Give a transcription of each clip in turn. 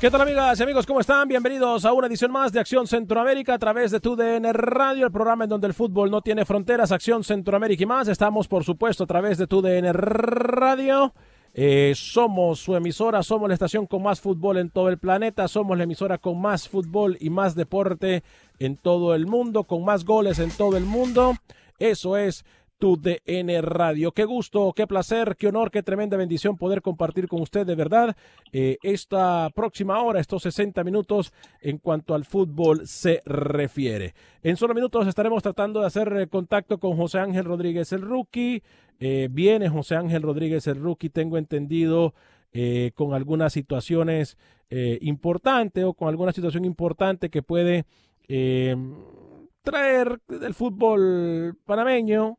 ¿Qué tal amigas y amigos? ¿Cómo están? Bienvenidos a una edición más de Acción Centroamérica a través de TUDN Radio, el programa en donde el fútbol no tiene fronteras, Acción Centroamérica y más. Estamos, por supuesto, a través de TUDN Radio. Eh, somos su emisora, somos la estación con más fútbol en todo el planeta, somos la emisora con más fútbol y más deporte en todo el mundo, con más goles en todo el mundo. Eso es tu DN Radio. Qué gusto, qué placer, qué honor, qué tremenda bendición poder compartir con usted de verdad eh, esta próxima hora, estos 60 minutos en cuanto al fútbol se refiere. En solo minutos estaremos tratando de hacer eh, contacto con José Ángel Rodríguez el rookie. Eh, viene José Ángel Rodríguez el rookie, tengo entendido. con algunas situaciones importantes o con alguna situación importante que puede traer del fútbol panameño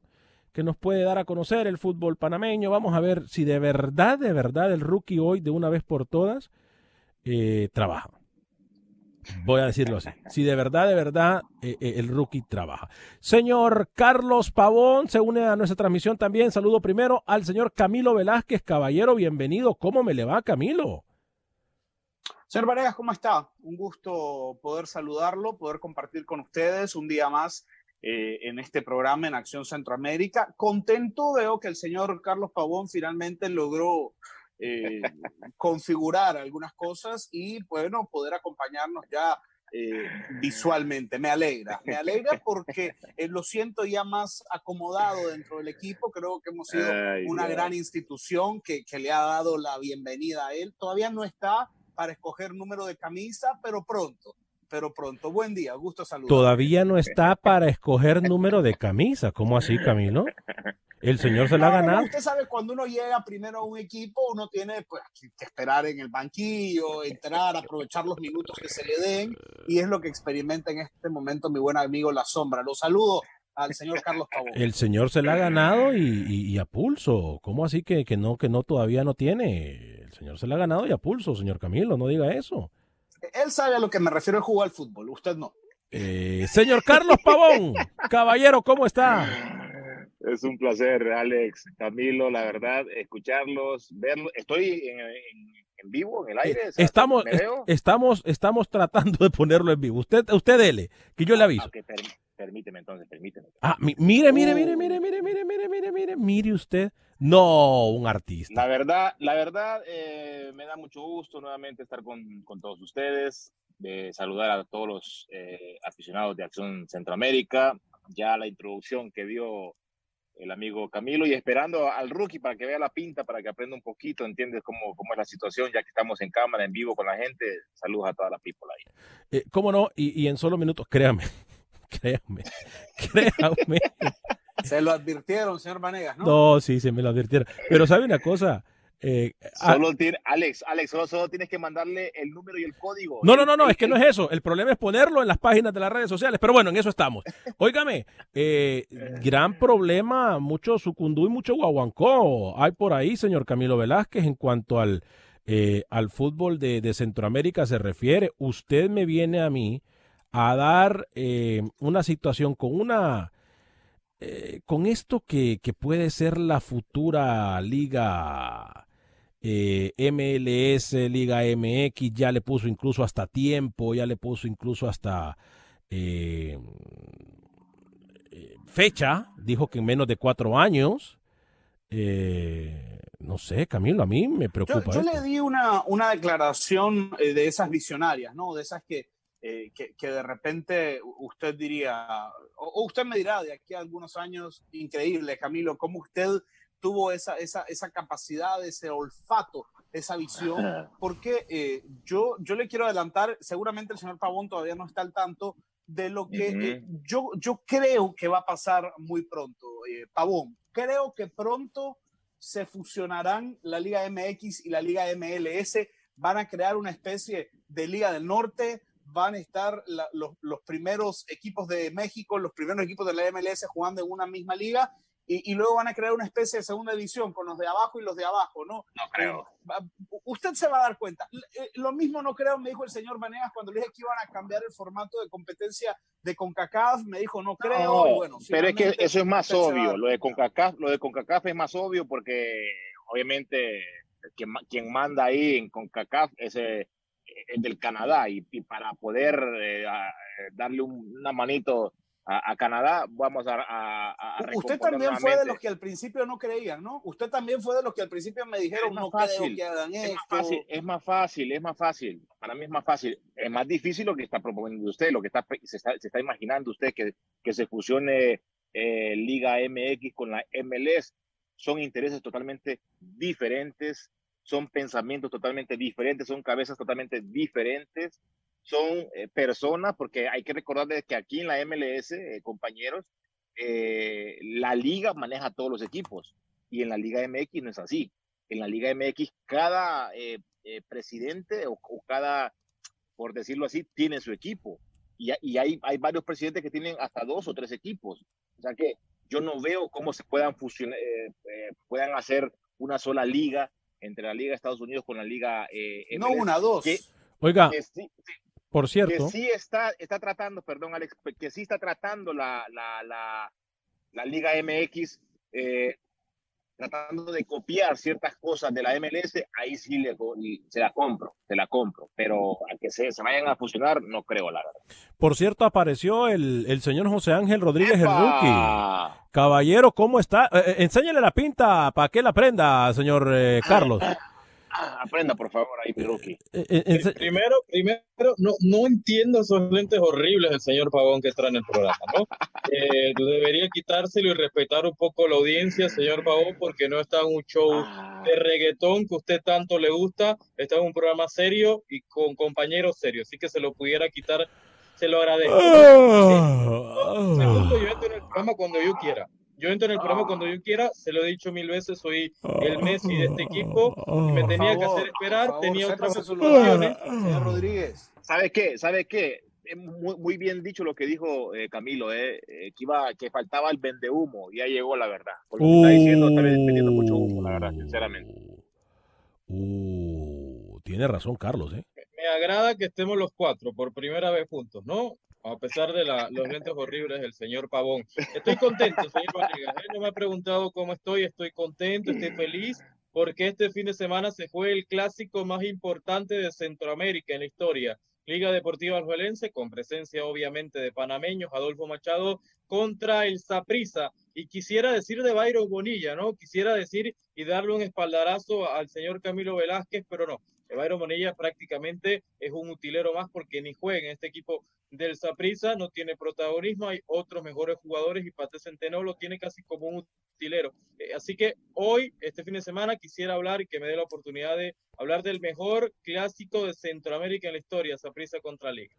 que nos puede dar a conocer el fútbol panameño. Vamos a ver si de verdad, de verdad el rookie hoy, de una vez por todas, eh, trabaja. Voy a decirlo así. Si de verdad, de verdad, eh, eh, el rookie trabaja. Señor Carlos Pavón se une a nuestra transmisión también. Saludo primero al señor Camilo Velázquez. Caballero, bienvenido. ¿Cómo me le va, Camilo? Señor Varegas, ¿cómo está? Un gusto poder saludarlo, poder compartir con ustedes un día más eh, en este programa en Acción Centroamérica. Contento veo que el señor Carlos Pavón finalmente logró eh, configurar algunas cosas y bueno, poder acompañarnos ya eh, visualmente. Me alegra, me alegra porque lo siento ya más acomodado dentro del equipo. Creo que hemos sido una gran institución que, que le ha dado la bienvenida a él. Todavía no está para escoger número de camisa, pero pronto pero pronto. Buen día, gusto saludar. Todavía no está para escoger número de camisa. ¿Cómo así, Camilo? El señor se la ha ganado. usted sabe, cuando uno llega primero a un equipo, uno tiene pues, que esperar en el banquillo, entrar, aprovechar los minutos que se le den, y es lo que experimenta en este momento mi buen amigo La Sombra. Lo saludo al señor Carlos Pavón. El señor se la ha ganado y, a pulso. ¿Cómo así que, que, no, que no todavía no tiene? El señor se la ha ganado y a pulso, señor Camilo, no diga eso. Él sabe a lo que me refiero a jugar al fútbol, usted no. Eh, señor Carlos Pavón, caballero, ¿cómo está? Es un placer, Alex, Camilo, la verdad, escucharlos, verlos. Estoy en, vivo, en el aire. Estamos, estamos, estamos tratando de ponerlo en vivo. Usted, usted dele, que yo le aviso. permíteme entonces, permíteme. Ah, mire, mire, mire, mire, mire, mire, mire, mire, mire, mire usted. No, un artista. La verdad, la verdad, eh, me da mucho gusto nuevamente estar con, con todos ustedes, de saludar a todos los eh, aficionados de Acción Centroamérica, ya la introducción que dio el amigo Camilo y esperando al rookie para que vea la pinta, para que aprenda un poquito, entiendes cómo, cómo es la situación, ya que estamos en cámara, en vivo con la gente. Saludos a toda la people ahí. Eh, ¿Cómo no? Y, y en solo minutos, créame, créame, créame. Se lo advirtieron, señor Vanegas, ¿no? No, sí, se me lo advirtieron. Pero sabe una cosa. Eh, solo tiene, Alex, Alex, solo, tienes que mandarle el número y el código. No, no, no, no, es que no es eso. El problema es ponerlo en las páginas de las redes sociales. Pero bueno, en eso estamos. Óigame, eh, gran problema, mucho sucundú y mucho guaguancó hay por ahí, señor Camilo Velázquez, en cuanto al eh, al fútbol de, de, Centroamérica se refiere. Usted me viene a mí a dar eh, una situación con una... Eh, con esto que, que, puede ser la futura liga eh, MLS, Liga MX, ya le puso incluso hasta tiempo, ya le puso incluso hasta eh, fecha, dijo que en menos de cuatro años. No sé, Camilo, a mí me preocupa. Yo, yo le di una, una declaración de esas visionarias, ¿no? De esas que, eh, que, que, de repente usted diría, o, o, usted me dirá de aquí a algunos años, increíble, Camilo, cómo usted tuvo esa, esa, esa capacidad, ese olfato, esa visión, porque eh, yo, yo le quiero adelantar, seguramente el señor Pavón todavía no está al tanto de lo que uh -huh. eh, yo, yo creo que va a pasar muy pronto, eh, Pavón. Creo que pronto se fusionarán la Liga MX y la Liga MLS, van a crear una especie de Liga del Norte, van a estar la, los, los, primeros equipos de México, los primeros equipos de la MLS jugando en una misma liga y, y, luego van a crear una especie de segunda división con los de abajo y los de abajo, ¿no? No creo. Usted se va a dar cuenta. Eh, lo mismo no creo, me dijo el señor Vanegas cuando le dije que iban a cambiar el formato de competencia de CONCACAF, me dijo no creo. No, bueno, pero es que eso es más obvio, lo de CONCACAF, lo de CONCACAF es más obvio porque obviamente quien, quien manda ahí en CONCACAF es el del Canadá y, y para poder eh, a, darle un, una manito a, a, Canadá, vamos a... a, a Usted también fue de los que al principio no creían, ¿no? Usted también fue de los que al principio me dijeron, no fácil, creo que hagan es esto. Más fácil, es más fácil, es más fácil. Para mí es más fácil. Es más difícil lo que está proponiendo usted, lo que está, se, está, se está imaginando usted, que, que se fusione eh, Liga MX con la MLS. Son intereses totalmente diferentes, son pensamientos totalmente diferentes, son cabezas totalmente diferentes son eh, personas, porque hay que recordar que aquí en la MLS, eh, compañeros, eh, la liga maneja todos los equipos y en la Liga MX no es así. En la Liga MX cada presidente o, cada, por decirlo así, tiene su equipo y, hay, hay, varios presidentes que tienen hasta dos o tres equipos. O sea que yo no veo cómo se puedan fusionar, puedan hacer una sola liga entre la Liga de Estados Unidos con la Liga MLS. No una, dos. Que, Oiga, que sí, sí, por cierto. Que sí está, está tratando, perdón, Alex, que sí está tratando la, la, la, la Liga MX, eh, tratando de copiar ciertas cosas de la MLS, ahí sí le, se la compro, se la compro. Pero a que se, se vayan a fusionar, no creo, la verdad. Por cierto, apareció el, el señor José Ángel Rodríguez, ¡Epa! el rookie. Caballero, ¿cómo está? Eh, eh, enséñale la pinta para que la aprenda, señor eh, Carlos. aprenda por favor ahí mi rookie. Eh, eh, primero, primero, no, no entiendo esos lentes horribles del señor Pavón que trae en el programa, ¿no? eh, debería quitárselo y respetar un poco la audiencia, señor Pavón, porque no está en un show de reggaetón que usted tanto le gusta, está en un programa serio y con compañeros serios, así que se lo pudiera quitar, se lo agradezco. Oh, Segundo, yo entro en el programa cuando yo quiera. Yo entro en el programa cuando yo quiera, se lo he dicho mil veces, soy el Messi de este equipo, y me tenía favor, que hacer esperar, favor, tenía otras opciones. Señor Rodríguez. ¿Sabe qué? ¿Sabe qué? Muy, muy, bien dicho lo que dijo eh, Camilo, eh, que iba, que faltaba el vende humo, ya llegó la verdad. Porque uh, está diciendo, está vendiendo mucho humo, la verdad, sinceramente. Uh, tiene razón Carlos, ¿eh? Me agrada que estemos los cuatro por primera vez juntos, ¿no? A pesar de los lentes horribles del señor Pavón. Estoy contento, señor Rodríguez. Él no me ha preguntado cómo estoy, estoy contento, estoy feliz, porque este fin de semana se fue el clásico más importante de Centroamérica en la historia. Liga Deportiva Aljuelense, con presencia obviamente de panameños, Adolfo Machado contra el Saprisa. Y quisiera decir de Bayro Bonilla, ¿no? Quisiera decir y darle un espaldarazo al señor Camilo Velázquez, pero no. Bayro Bonilla prácticamente es un utilero más porque ni juega en este equipo del Saprissa, no tiene protagonismo, hay otros mejores jugadores y Pate Centeno lo tiene casi como un utilero. Eh, así que hoy, este fin de semana, quisiera hablar y que me dé la oportunidad de hablar del mejor clásico de Centroamérica en la historia, Saprissa contra Liga.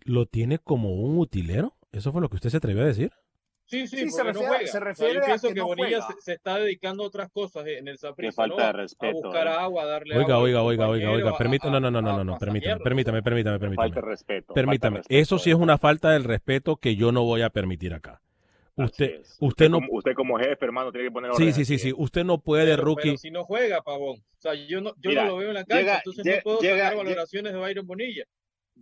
¿Lo tiene como un utilero? ¿Eso fue lo que usted se atrevió a decir? Sí, sí, sí se refiere, no se refiere o sea, yo pienso que, que no Bonilla se, se, está dedicando a otras cosas en el Saprissa, falta ¿no? de respeto, a buscar eh. agua, a darle oiga, agua oiga, oiga, oiga, oiga, permítame, no, no, no, no, no, permítame, permítame, permítame, permítame. Falta de respeto. Permítame, respeto, eso sí es una falta del respeto que yo no voy a permitir acá. Usted, usted, no. Como, usted como jefe, hermano, tiene que poner. Sí, sí, sí, sí. Usted no puede, rookie. Pero si no juega, Pavón. O sea, yo no, yo no lo veo en la cancha, entonces no puedo llega, valoraciones de Byron Bonilla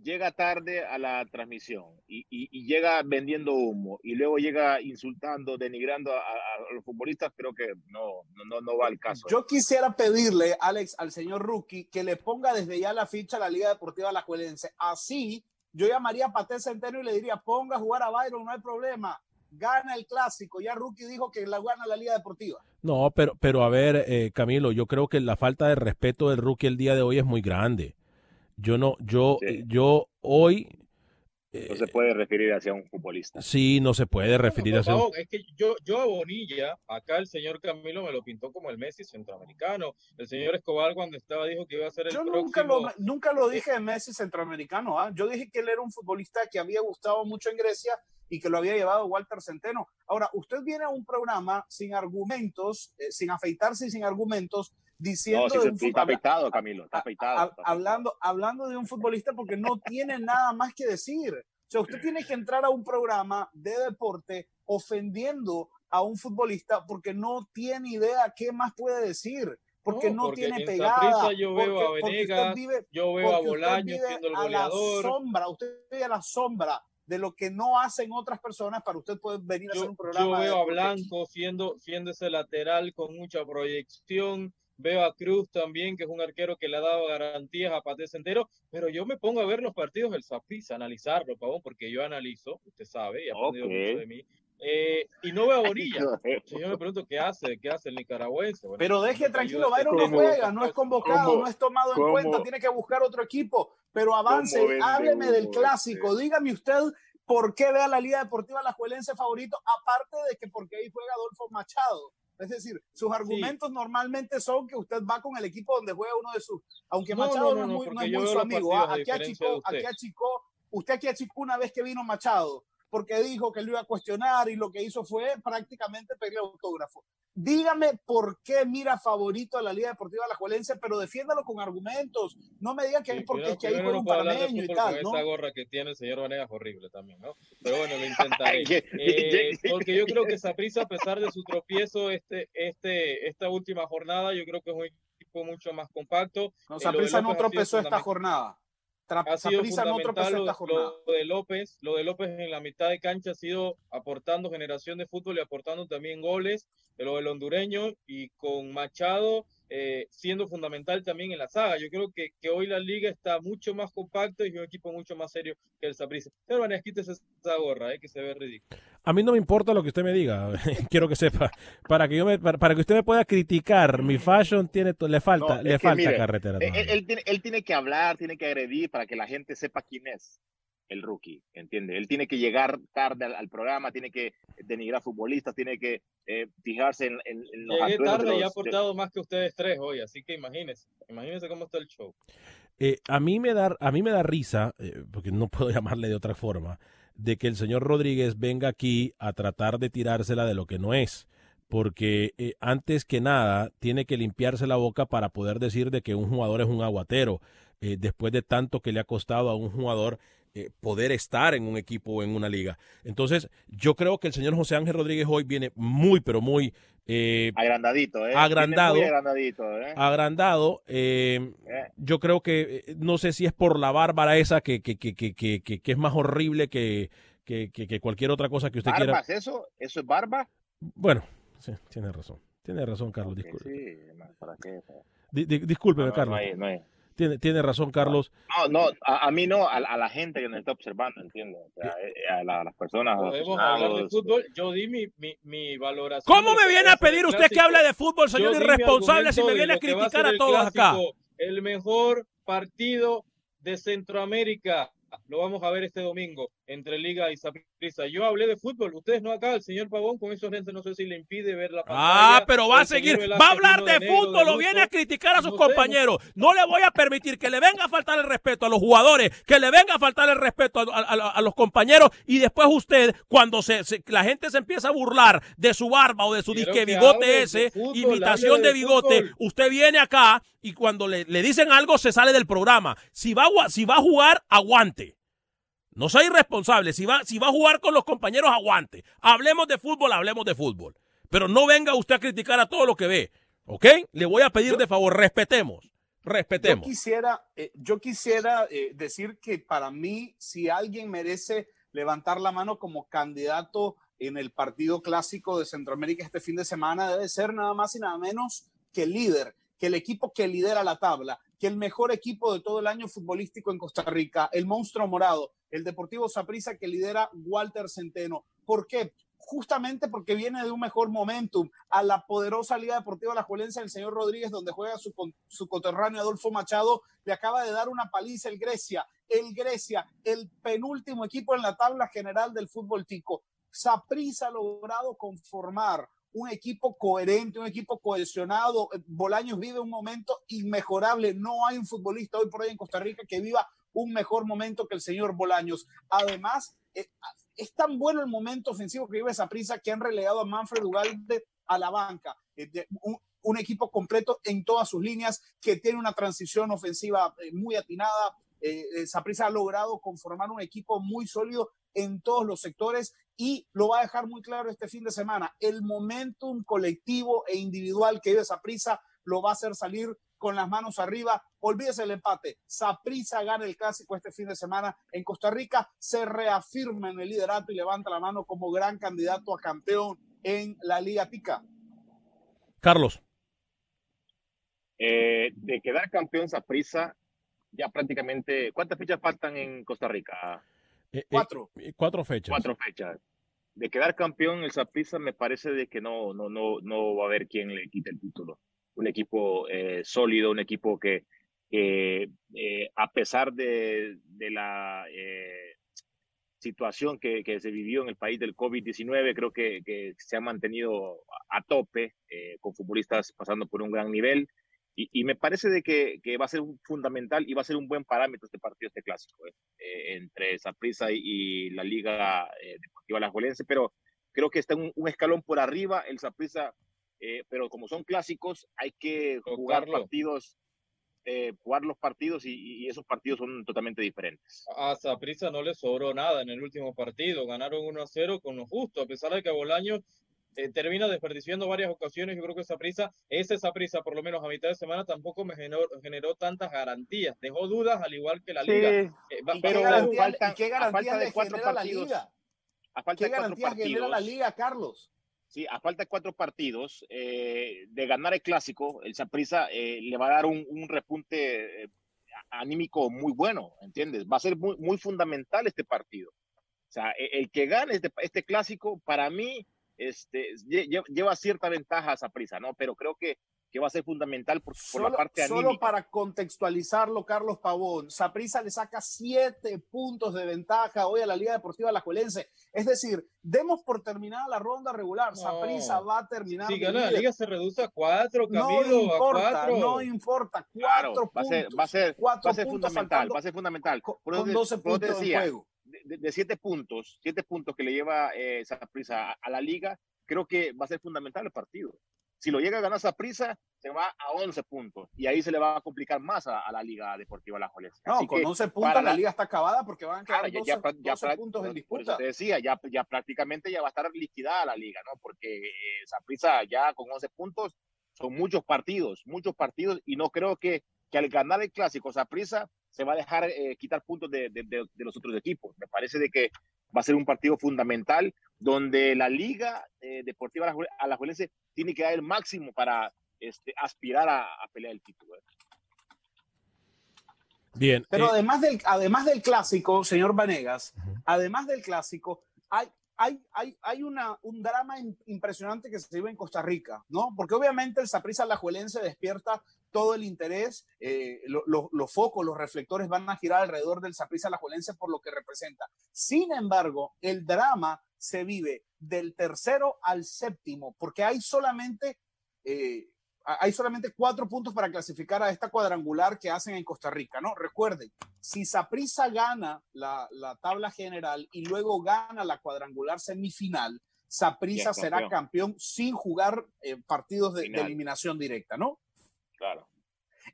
llega tarde a la transmisión y, y, llega vendiendo humo y luego llega insultando, denigrando a, los futbolistas, creo que no, no, no va al caso. Yo quisiera pedirle, Alex, al señor Rookie, que le ponga desde ya la ficha a la Liga Deportiva Alajuelense. Así, yo llamaría a Paté Centeno y le diría, ponga a jugar a Byron, no hay problema. Gana el clásico. Ya Rookie dijo que la gana la Liga Deportiva. No, pero, pero a ver, eh, Camilo, yo creo que la falta de respeto del Rookie el día de hoy es muy grande. Yo no, yo, yo hoy. no se puede referir hacia un futbolista. Sí, no se puede referir hacia un... Es que yo, yo a Bonilla, acá el señor Camilo me lo pintó como el Messi centroamericano. El señor Escobar cuando estaba dijo que iba a ser el yo próximo... Nunca lo, nunca lo dije de Messi centroamericano. ¿ah? Yo dije que él era un futbolista que había gustado mucho en Grecia y que lo había llevado Walter Centeno. Ahora, usted viene a un programa sin argumentos, eh, sin afeitarse y sin argumentos, diciendo no, de un está afeitado, Camilo, está afeitado, hablando, hablando de un futbolista porque no tiene nada más que decir. O sea, usted tiene que entrar a un programa de deporte ofendiendo a un futbolista porque no tiene idea qué más puede decir. Porque no, tiene pegada. Yo veo a Venegas, yo veo a Bolaño siendo el goleador. A la sombra, usted vive a la sombra de lo que no hacen otras personas para usted poder venir a hacer un programa. Yo veo a Blanco siendo, siendo ese lateral con mucha proyección, Veo a Cruz también, que es un arquero que le ha dado garantías a Paté Centero, pero yo me pongo a ver los partidos del Saprissa, analizarlo, Pavón, porque yo analizo, usted sabe, y ha aprendido mucho de mí. Eh, y no veo a Bonilla. yo me pregunto qué hace, qué hace el nicaragüense. pero deje tranquilo, Byron no juega, no es convocado, no es tomado en cuenta, tiene que buscar otro equipo. Pero avance, hábleme del clásico, dígame usted por qué ve a la Liga Deportiva La Juelense favorito, aparte de que porque ahí juega Adolfo Machado. Es decir, sus argumentos normalmente son que usted va con el equipo donde juega uno de sus. Aunque Machado no, es muy, no es muy su amigo. ¿ah? Aquí achicó, aquí achicó, usted aquí achicó una vez que vino Machado porque dijo que lo iba a cuestionar y lo que hizo fue prácticamente pedirle autógrafo. Dígame por qué mira favorito a la Liga Deportiva Alajuelense, pero defiéndalo con argumentos. No me diga que es porque es que ahí juega un panameño y tal. Con esa gorra que tiene el señor Vanegas es horrible también, ¿no? Pero bueno, lo intentaré. Eh, porque yo creo que Saprissa, a pesar de su tropiezo este, este, esta última jornada, yo creo que es un equipo mucho más compacto. No, Saprissa no tropezó esta jornada ha sido fundamental lo, lo, de López, lo de López en la mitad de cancha ha sido aportando generación de fútbol y aportando también goles, lo del hondureño y con Machado eh, siendo fundamental también en la saga. Yo creo que, que, hoy la liga está mucho más compacta y es un equipo mucho más serio que el Saprissa. Pero bueno, quítese esa gorra, eh, que se ve ridículo. A mí no me importa lo que usted me diga, quiero que sepa. Para que yo me, para, que usted me pueda criticar, mi fashion tiene le falta, le falta carretera. Él, tiene, él tiene que hablar, tiene que agredir para que la gente sepa quién es el rookie, ¿entiende? Él tiene que llegar tarde al, programa, tiene que denigrar futbolistas, tiene que eh, fijarse en, en, los Llegué tarde y ha aportado más que ustedes tres hoy, así que imagínense, imagínense cómo está el show. Eh, a, mí me da, a mí me da risa, eh, porque no puedo llamarle de otra forma, de que el señor Rodríguez venga aquí a tratar de tirársela de lo que no es porque antes que nada tiene que limpiarse la boca para poder decir de que un jugador es un aguatero, después de tanto que le ha costado a un jugador eh, poder estar en un equipo o en una liga. Entonces, yo creo que el señor José Ángel Rodríguez hoy viene muy, pero muy... Eh, agrandadito, ¿eh? Agrandado. Muy agrandadito, ¿eh? Agrandado. Eh, yo creo que, no sé si es por la bárbara esa que, que, que, que, que, es más horrible que, que, que, cualquier otra cosa que usted quiera. eso? ¿Eso es barba? Bueno, sí, tiene razón. Tiene razón, Carlos. Disculpe. Sí, ¿para qué? discúlpeme, Carlos. no hay. Tiene, tiene razón, Carlos. No, no, a, mí no, a, la gente que nos está observando, entiendo. Eh, a, las personas. Podemos hablar de fútbol. Yo di mi, mi, mi valoración. ¿Cómo me viene a pedir usted que hable de fútbol, señor irresponsable, si me viene a criticar a, todos acá? El mejor partido de Centroamérica lo vamos a ver este domingo entre Liga y Saprissa. Yo hablé de fútbol, ustedes no acá, el señor Pavón con esos lentes no sé si le impide ver la pantalla. Ah, pero va a seguir, va a hablar de fútbol, lo viene a criticar a sus compañeros. No le voy a permitir que le venga a faltar el respeto a los jugadores, que le venga a faltar el respeto a, los compañeros y después usted, cuando se, la gente se empieza a burlar de su barba o de su disque bigote ese, imitación de, bigote, usted viene acá y cuando le, le, dicen algo se sale del programa. Si va, si va a jugar, aguante. No sea irresponsable. Si va, si va a jugar con los compañeros, aguante. Hablemos de fútbol, hablemos de fútbol. Pero no venga usted a criticar a todo lo que ve. ¿Ok? Le voy a pedir de favor, respetemos. Respetemos. Yo quisiera, eh, yo quisiera eh, decir que para mí, si alguien merece levantar la mano como candidato en el partido clásico de Centroamérica este fin de semana, debe ser nada más y nada menos que el líder, que el equipo que lidera la tabla, que el mejor equipo de todo el año futbolístico en Costa Rica, el monstruo morado, el Deportivo Saprissa que lidera Walter Centeno. ¿Por qué? justamente porque viene de un mejor momentum a la poderosa Liga Deportiva La Juelense, el señor Rodríguez, donde juega su, su coterráneo Adolfo Machado, le acaba de dar una paliza el Grecia, el Grecia, el penúltimo equipo en la tabla general del fútbol tico. Saprissa ha logrado conformar un equipo coherente, un equipo cohesionado. Bolaños vive un momento inmejorable. No hay un futbolista hoy por hoy en Costa Rica que viva un mejor momento que el señor Bolaños. Además, eh, es tan bueno el momento ofensivo que vive esa prisa que han relegado a Manfred Ugalde a la banca. Eh, un, equipo completo en todas sus líneas que tiene una transición ofensiva eh, muy atinada. Eh, Saprissa ha logrado conformar un equipo muy sólido en todos los sectores y lo va a dejar muy claro este fin de semana. El momentum colectivo e individual que vive Saprissa lo va a hacer salir con las manos arriba. Olvídese el empate. Saprisa gana el clásico este fin de semana en Costa Rica. Se reafirma en el liderato y levanta la mano como gran candidato a campeón en la Liga Tica. Carlos. Eh, de quedar campeón Saprisa, ya prácticamente. ¿Cuántas fechas faltan en Costa Rica? Eh, eh, cuatro. cuatro fechas. Cuatro fechas. De quedar campeón el Saprisa me parece de que no, no, no, no va a haber quien le quite el título un equipo eh, sólido, un equipo que, eh, a pesar de, la eh, situación que, se vivió en el país del COVID-19, creo que, se ha mantenido a tope, con futbolistas pasando por un gran nivel. Y, me parece de que, va a ser fundamental y va a ser un buen parámetro este partido, este clásico, entre Saprissa y, y, la Liga Deportiva Alajuelense, pero creo que está un, un escalón por arriba. El Saprissa eh, pero como son clásicos, hay que jugar partidos, eh, jugar los partidos y, esos partidos son totalmente diferentes. A Saprissa no le sobró nada en el último partido, ganaron 1 a 0 con lo justo, a pesar de que Bolaño eh, termina desperdiciando varias ocasiones. Yo creo que Saprissa, ese Saprissa, por lo menos a mitad de semana, tampoco me generó, generó tantas garantías. Dejó dudas, al igual que la liga. pero ¿qué garantía, de cuatro partidos, A falta ¿Qué garantías genera la liga, Carlos? ¿sí? a falta de cuatro partidos eh, de ganar el clásico, el Saprissa eh, le va a dar un, repunte eh, anímico muy bueno, ¿entiendes? Va a ser muy, muy fundamental este partido. O sea, e, el, que gane este, este, clásico, para mí, este, lleva cierta ventaja a Saprissa, ¿no? Pero creo que que va a ser fundamental por, la parte anímica. Solo para contextualizarlo, Carlos Pavón, Saprisa le saca siete puntos de ventaja hoy a la Liga Deportiva Alajuelense. Es decir, demos por terminada la ronda regular. Saprisa va a terminar. Si gana la Liga se reduce a cuatro, Camilo, no importa, No importa, cuatro va a ser, va a ser, va a ser fundamental, va a ser fundamental. Con, 12 puntos de juego. De, siete puntos, siete puntos que le lleva eh, Saprisa a la Liga, creo que va a ser fundamental el partido. Si lo llega a ganar esa prisa, se va a 11 puntos y ahí se le va a complicar más a, la Liga Deportiva La Juelense. No, con 11 puntos la, liga está acabada porque van a quedar 12, ya, puntos en disputa. te decía, ya, ya prácticamente ya va a estar liquidada la liga, ¿no? Porque esa prisa ya con 11 puntos son muchos partidos, muchos partidos y no creo que, que al ganar el clásico prisa se va a dejar eh, quitar puntos de, de, de, los otros equipos. Me parece de que va a ser un partido fundamental donde la Liga eh, Deportiva Alajuelense tiene que dar el máximo para este, aspirar a, pelear el título. ¿eh? Bien. Pero eh, además, del, además del clásico, señor Vanegas, además del clásico, hay, hay, hay, hay una, un drama impresionante que se vive en Costa Rica, ¿no? Porque obviamente el Saprissa Alajuelense despierta todo el interés, eh, los focos, los reflectores van a girar alrededor del Saprissa Alajuelense por lo que representa. Sin embargo, el drama se vive del tercero al séptimo, porque hay solamente, eh, hay solamente cuatro puntos para clasificar a esta cuadrangular que hacen en Costa Rica, ¿no? Recuerden, si Saprissa gana la, tabla general y luego gana la cuadrangular semifinal, Saprissa será campeón sin jugar eh, partidos de, de eliminación directa, ¿no? Claro.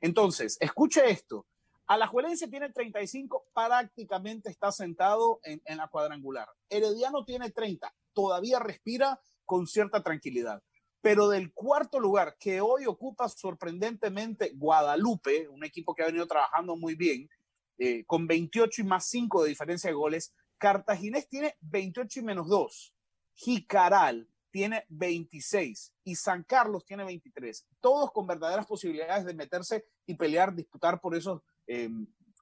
Entonces, escuche esto. Alajuelense tiene 35, prácticamente está sentado en, la cuadrangular. Herediano tiene 30, todavía respira con cierta tranquilidad. Pero del cuarto lugar que hoy ocupa sorprendentemente Guadalupe, un equipo que ha venido trabajando muy bien, eh, con 28 y más 5 de diferencia de goles, Cartaginés tiene 28 y menos 2. Jicaral tiene 26 y San Carlos tiene 23. Todos con verdaderas posibilidades de meterse y pelear, disputar por esos eh,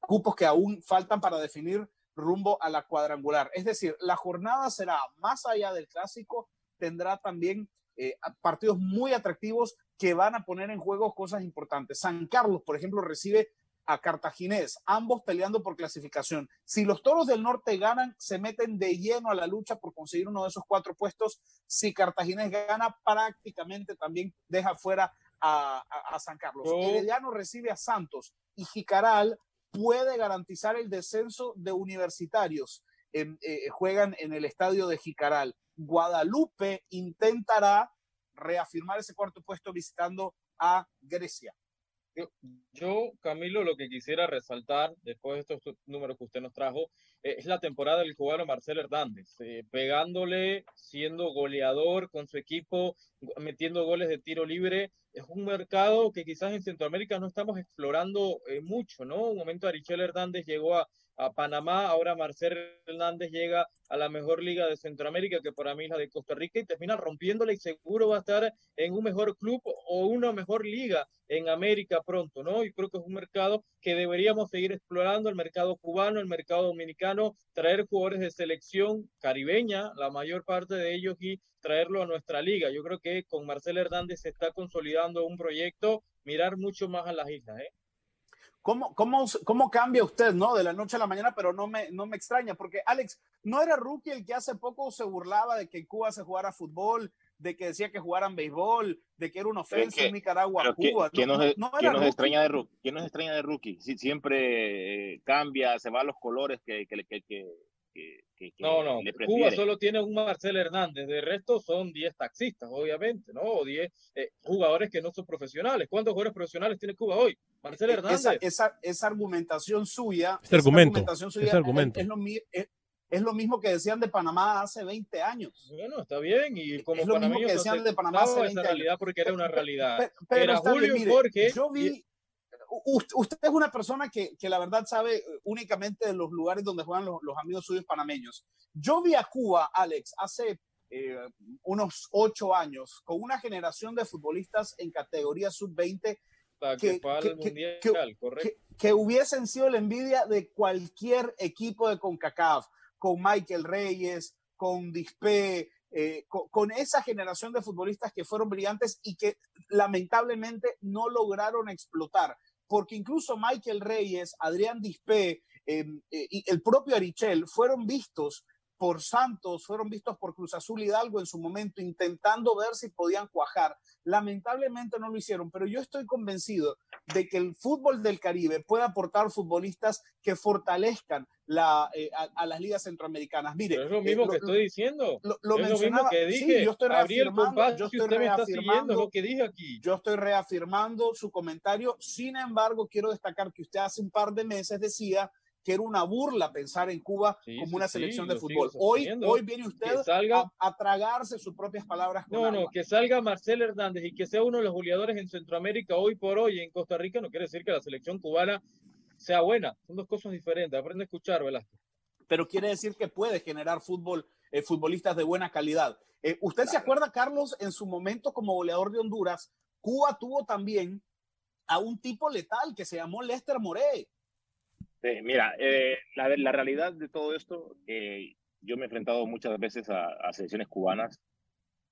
cupos que aún faltan para definir rumbo a la cuadrangular. Es decir, la jornada será más allá del clásico, tendrá también eh, partidos muy atractivos que van a poner en juego cosas importantes. San Carlos, por ejemplo, recibe a Cartaginés, ambos peleando por clasificación. Si los Toros del Norte ganan, se meten de lleno a la lucha por conseguir uno de esos cuatro puestos. Si Cartaginés gana, prácticamente también deja fuera a, San Carlos. Oh. Herediano recibe a Santos y Jicaral puede garantizar el descenso de universitarios. Eh, juegan en el estadio de Jicaral. Guadalupe intentará reafirmar ese cuarto puesto visitando a Grecia. Yo, Camilo, lo que quisiera resaltar después de estos números que usted nos trajo eh, es la temporada del cubano Marcel Hernández, eh, pegándole, siendo goleador con su equipo, metiendo goles de tiro libre. Es un mercado que quizás en Centroamérica no estamos explorando eh, mucho, ¿no? Un momento Arichel Hernández llegó a, a Panamá, ahora Marcel Hernández llega a la mejor liga de Centroamérica, que para mí es la de Costa Rica, y termina rompiéndola y seguro va a estar en un mejor club o una mejor liga en América pronto, ¿no? Y creo que es un mercado que deberíamos seguir explorando, el mercado cubano, el mercado dominicano, traer jugadores de selección caribeña, la mayor parte de ellos, y traerlo a nuestra liga. Yo creo que con Marcel Hernández se está consolidando un proyecto, mirar mucho más a las islas, ¿eh? ¿Cómo, cómo, cómo cambia usted, no? De la noche a la mañana, pero no me, no me extraña, porque Alex, ¿no era rookie el que hace poco se burlaba de que en Cuba se jugara fútbol, de que decía que jugaran béisbol, de que era una ofensa en Nicaragua Cuba? ¿Quién nos, extraña de rookie? ¿Quién nos extraña de rookie? Si, siempre eh, cambia, se van los colores que, que, que, que no, no, Cuba solo tiene un Marcel Hernández, de resto son 10 taxistas, obviamente, ¿no? O 10 eh, jugadores que no son profesionales. ¿Cuántos jugadores profesionales tiene Cuba hoy? Marcel e, Hernández. Esa, esa, argumentación suya, este argumento, argumento. Es, lo, es, lo, mismo que decían de Panamá hace 20 años. Bueno, está bien, y como es lo mismo que decían de Panamá hace 20 esa realidad porque era una realidad. Pero, era Julio Jorge. Yo vi, usted es una persona que, que, la verdad sabe eh, únicamente de los lugares donde juegan los, los amigos suyos panameños. Yo vi a Cuba, Alex, hace eh, unos ocho años, con una generación de futbolistas en categoría sub-20 que, que, que, hubiesen sido la envidia de cualquier equipo de CONCACAF, con Michael Reyes, con Dispe, eh, con, con, esa generación de futbolistas que fueron brillantes y que lamentablemente no lograron explotar porque incluso Michael Reyes, Adrián Dispé em, eh, y el propio Arichel fueron vistos por Santos, fueron vistos por Cruz Azul Hidalgo en su momento, intentando ver si podían cuajar. Lamentablemente no lo hicieron, pero yo estoy convencido de que el fútbol del Caribe puede aportar futbolistas que fortalezcan la, eh, a, las ligas centroamericanas. Mire, es lo mismo eh, que estoy diciendo. Lo, lo, es lo mismo que dije. Sí, yo estoy reafirmando, yo estoy reafirmando lo que dije aquí. Yo estoy reafirmando su comentario. Sin embargo, quiero destacar que usted hace un par de meses decía que era una burla pensar en Cuba como una selección de fútbol. Hoy, hoy viene usted a, tragarse sus propias palabras. no, no, que salga Marcel Hernández y que sea uno de los goleadores en Centroamérica hoy por hoy en Costa Rica no quiere decir que la selección cubana sea buena. Son dos cosas diferentes. Aprende a escuchar, Velázquez. Pero quiere decir que puede generar fútbol, eh, futbolistas de buena calidad. Eh, ¿Usted se acuerda, Carlos, en su momento como goleador de Honduras, Cuba tuvo también a un tipo letal que se llamó Lester Morey mira, eh, la, la, realidad de todo esto, eh, yo me he enfrentado muchas veces a, a selecciones cubanas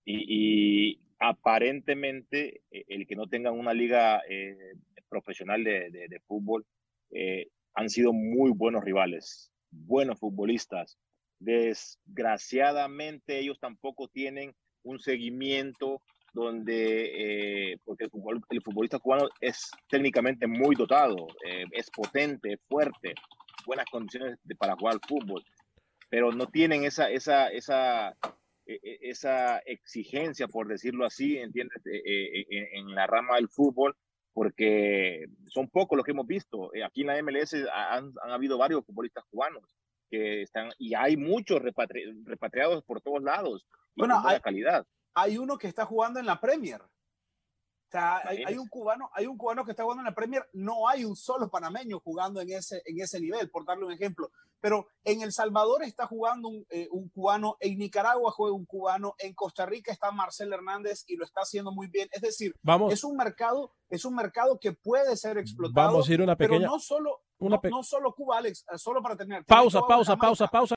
y, y, aparentemente eh, el que no tengan una liga eh, profesional de, de, de fútbol eh, han sido muy buenos rivales, buenos futbolistas. Desgraciadamente ellos tampoco tienen un seguimiento donde, eh, porque el, futbolista cubano es técnicamente muy dotado, eh, es potente, fuerte, buenas condiciones de, para jugar al fútbol, pero no tienen esa, esa, esa, e, e, esa exigencia, por decirlo así, ¿entiendes? E, en, la rama del fútbol porque son pocos los que hemos visto. Eh, aquí en la MLS han, habido varios futbolistas cubanos que están, y hay muchos repatriados por todos lados. Bueno, hay, calidad. hay uno que está jugando en la Premier. O sea, hay, un cubano, hay un cubano que está jugando en la Premier, no hay un solo panameño jugando en ese, en ese nivel, por darle un ejemplo. Pero en El Salvador está jugando un, eh, un, cubano, en Nicaragua juega un cubano, en Costa Rica está Marcel Hernández y lo está haciendo muy bien. Es decir, Vamos. es un mercado, es un mercado que puede ser explotado. Vamos a ir una pequeña. Pero no solo, una no, solo Cuba, Alex, eh, solo para terminar. Pausa, pausa, pausa, pausa.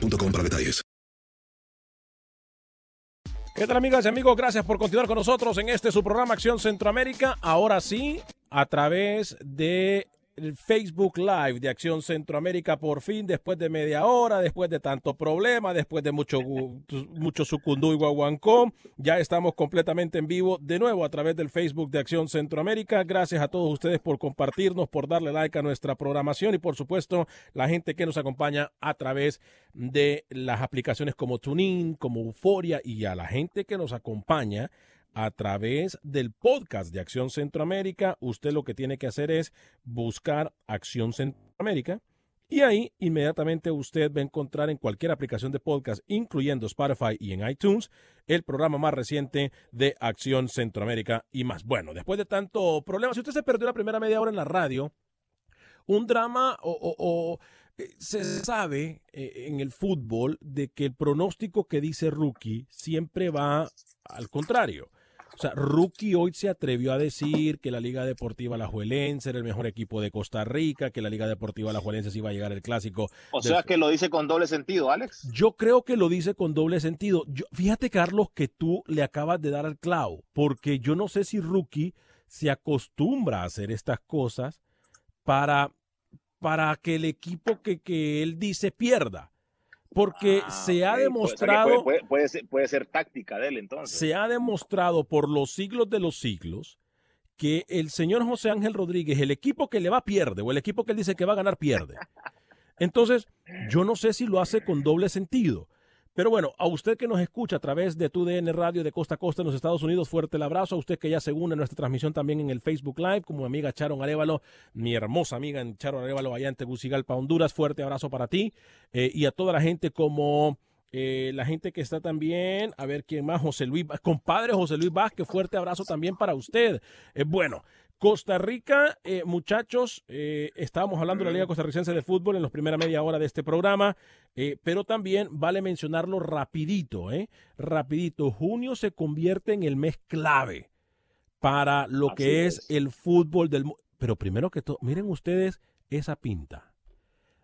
boostmobile para detalles. ¿Qué tal amigas y amigos? Gracias por continuar con nosotros en este su programa Acción Centroamérica. Ahora sí, a través de el Facebook Live de Acción Centroamérica por fin, después de media hora, después de tanto problema, después de mucho, mucho sucundú y guaguancó, ya estamos completamente en vivo de nuevo a través del Facebook de Acción Centroamérica. Gracias a todos ustedes por compartirnos, por darle like a nuestra programación y por supuesto la gente que nos acompaña a través de las aplicaciones como TuneIn, como Euforia y a la gente que nos acompaña a través del podcast de Acción Centroamérica. Usted lo que tiene que hacer es buscar Acción Centroamérica y ahí inmediatamente usted va a encontrar en cualquier aplicación de podcast, incluyendo Spotify y en iTunes, el programa más reciente de Acción Centroamérica y más. Bueno, después de tanto problema, si usted se perdió la primera media hora en la radio, un drama o, eh, se sabe eh, en el fútbol de que el pronóstico que dice Rookie siempre va al contrario. O sea, Rookie hoy se atrevió a decir que la Liga Deportiva Alajuelense era el mejor equipo de Costa Rica, que la Liga Deportiva Alajuelense se iba a llegar el clásico. O sea, que lo dice con doble sentido, Alex. Yo creo que lo dice con doble sentido. Yo, fíjate, Carlos, que tú le acabas de dar al clavo, porque yo no sé si Rookie se acostumbra a hacer estas cosas para, para que el equipo que, que él dice pierda porque ah, se ha demostrado... Puede, ser, puede, ser, táctica de él entonces. Se ha demostrado por los siglos de los siglos que el señor José Ángel Rodríguez, el equipo que le va pierde, o el equipo que él dice que va a ganar pierde. Entonces, yo no sé si lo hace con doble sentido. Pero bueno, a usted que nos escucha a través de TUDN Radio de Costa a Costa en los Estados Unidos, fuerte el abrazo. A usted que ya se une a nuestra transmisión también en el Facebook Live, como amiga Charon Arevalo, mi hermosa amiga en Charon Arevalo, allá en Tegucigalpa, Honduras. Fuerte abrazo para ti eh, y a toda la gente como eh, la gente que está también, a ver quién más, José Luis, compadre José Luis Vázquez, fuerte abrazo también para usted. Eh, bueno, Costa Rica, eh, muchachos, eh, estábamos hablando de la Liga Costarricense de Fútbol en la primera media hora de este programa, eh, pero también vale mencionarlo rapidito, ¿eh? Rapidito, junio se convierte en el mes clave para lo que es, el fútbol del mundo. Pero primero que todo, miren ustedes esa pinta.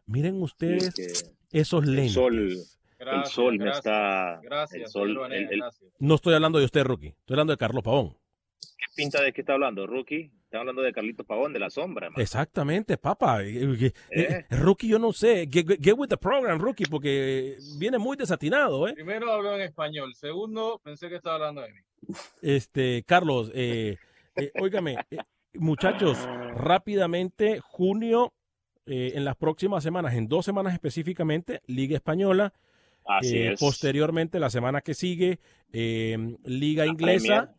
Miren ustedes esos lentes. el sol me está... Gracias, No estoy hablando de usted, Rookie. Estoy hablando de Carlos Pavón. ¿Qué pinta de qué está hablando, Rookie? Está hablando de Carlito Pavón, de la sombra. Exactamente, papá. Eh, eh, eh, rookie, yo no sé. Get, with the program, Rookie, porque viene muy desatinado, ¿eh? Primero habló en español. Segundo, pensé que estaba hablando de mí. Este, Carlos, eh, óigame, muchachos, rápidamente, junio, en las próximas semanas, en dos semanas específicamente, Liga Española. Así es. Posteriormente, la semana que sigue, Liga Inglesa.